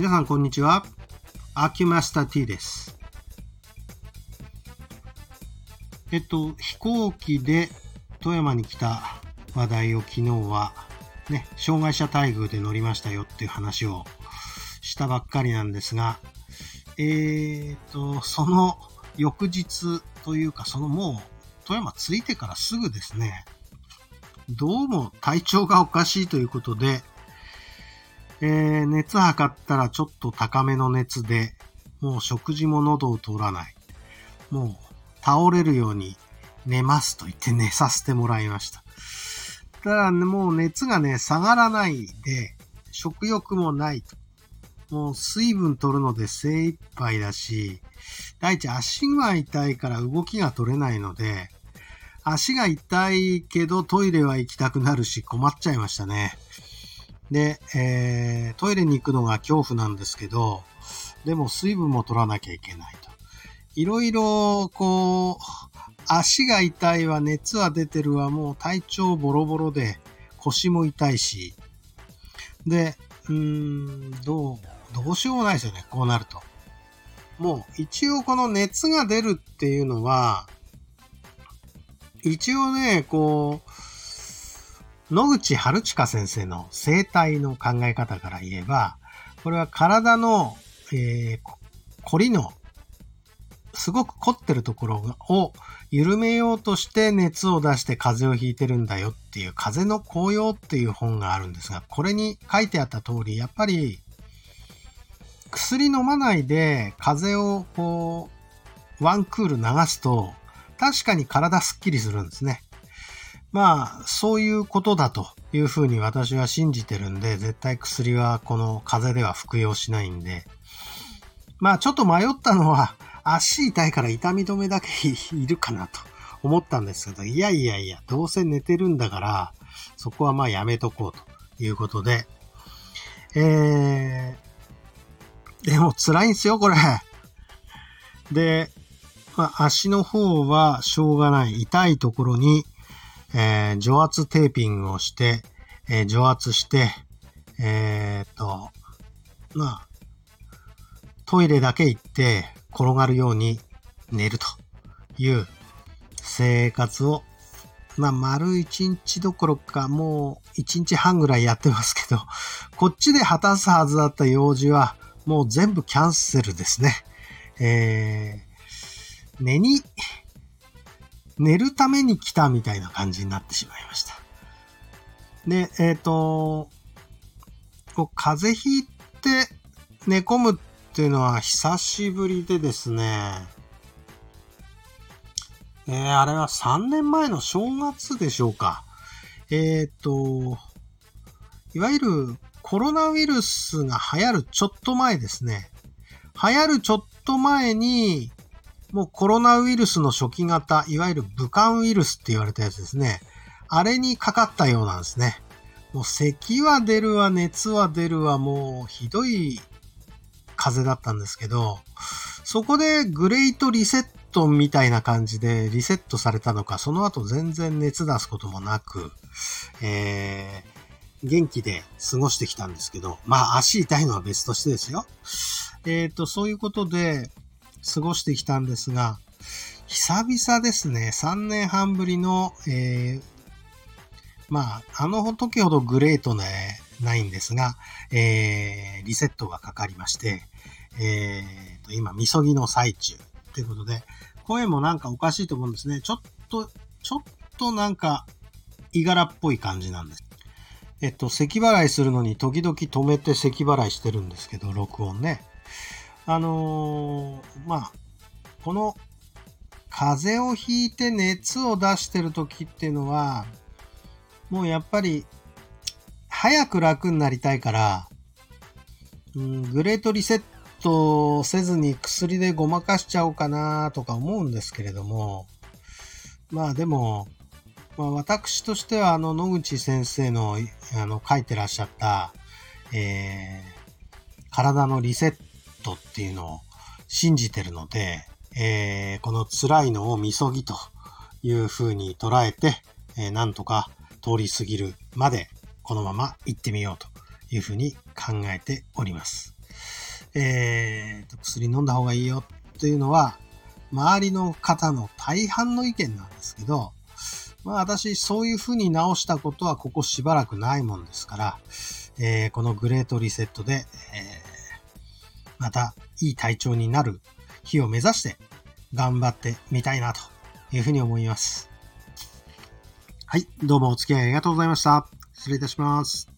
皆さんこんにちは。アキュマスター T です。えっと、飛行機で富山に来た話題を昨日はね、障害者待遇で乗りましたよっていう話をしたばっかりなんですが、えー、っと、その翌日というか、そのもう富山着いてからすぐですね、どうも体調がおかしいということで、えー、熱測ったらちょっと高めの熱で、もう食事も喉を通らない。もう倒れるように寝ますと言って寝させてもらいました。ただ、ね、もう熱がね、下がらないで、食欲もないと。もう水分取るので精一杯だし、第一足が痛いから動きが取れないので、足が痛いけどトイレは行きたくなるし困っちゃいましたね。で、えー、トイレに行くのが恐怖なんですけど、でも水分も取らなきゃいけないと。いろいろ、こう、足が痛いわ、熱は出てるわ、もう体調ボロボロで、腰も痛いし。で、うーん、どう、どうしようもないですよね、こうなると。もう、一応この熱が出るっていうのは、一応ね、こう、野口春近先生の生態の考え方から言えば、これは体の、えー、凝りの、すごく凝ってるところを緩めようとして熱を出して風邪をひいてるんだよっていう風の紅葉っていう本があるんですが、これに書いてあった通り、やっぱり薬飲まないで風邪をこう、ワンクール流すと、確かに体すっきりするんですね。まあ、そういうことだというふうに私は信じてるんで、絶対薬はこの風邪では服用しないんで、まあちょっと迷ったのは、足痛いから痛み止めだけいるかなと思ったんですけど、いやいやいや、どうせ寝てるんだから、そこはまあやめとこうということで、えー、でも辛いんですよ、これ。で、まあ、足の方はしょうがない。痛いところに、えー、除圧テーピングをして、えー、除圧して、えー、っと、まあ、トイレだけ行って転がるように寝るという生活を、まあ、丸一日どころかもう一日半ぐらいやってますけど、こっちで果たすはずだった用事はもう全部キャンセルですね。えー、寝に寝るために来たみたいな感じになってしまいました。で、えっ、ー、と、こう風邪ひいて寝込むっていうのは久しぶりでですね、えー、あれは3年前の正月でしょうか。えっ、ー、と、いわゆるコロナウイルスが流行るちょっと前ですね。流行るちょっと前に、もうコロナウイルスの初期型、いわゆる武漢ウイルスって言われたやつですね。あれにかかったようなんですね。もう咳は出るわ、熱は出るわ、もうひどい風邪だったんですけど、そこでグレートリセットみたいな感じでリセットされたのか、その後全然熱出すこともなく、えー、元気で過ごしてきたんですけど、まあ足痛いのは別としてですよ。えっ、ー、と、そういうことで、過ごしてきたんですが、久々ですね、3年半ぶりの、えー、まあ、あの時ほどグレートね、ないんですが、えー、リセットがかかりまして、えー、と、今、みそぎの最中ということで、声もなんかおかしいと思うんですね。ちょっと、ちょっとなんか、いがらっぽい感じなんです。えっと、咳払いするのに時々止めて咳払いしてるんですけど、録音ね。あのー、まあ、この風邪をひいて熱を出してる時っていうのは、もうやっぱり、早く楽になりたいから、うん、グレートリセットせずに薬でごまかしちゃおうかなとか思うんですけれども、まあでも、まあ、私としてはあの野口先生のあの書いてらっしゃった、えー、体のリセットトっていうのを信じてるので、えー、この辛いのをみそぎという風に捉えて、えー、なんとか通り過ぎるまでこのまま行ってみようというふうに考えております。えー、薬飲んだ方がいいよっていうのは、周りの方の大半の意見なんですけど、まあ私、そういう風に直したことはここしばらくないもんですから、えー、このグレートリセットで、えー、またいい体調になる日を目指して頑張ってみたいなというふうに思います。はい、どうもお付き合いありがとうございました。失礼いたします。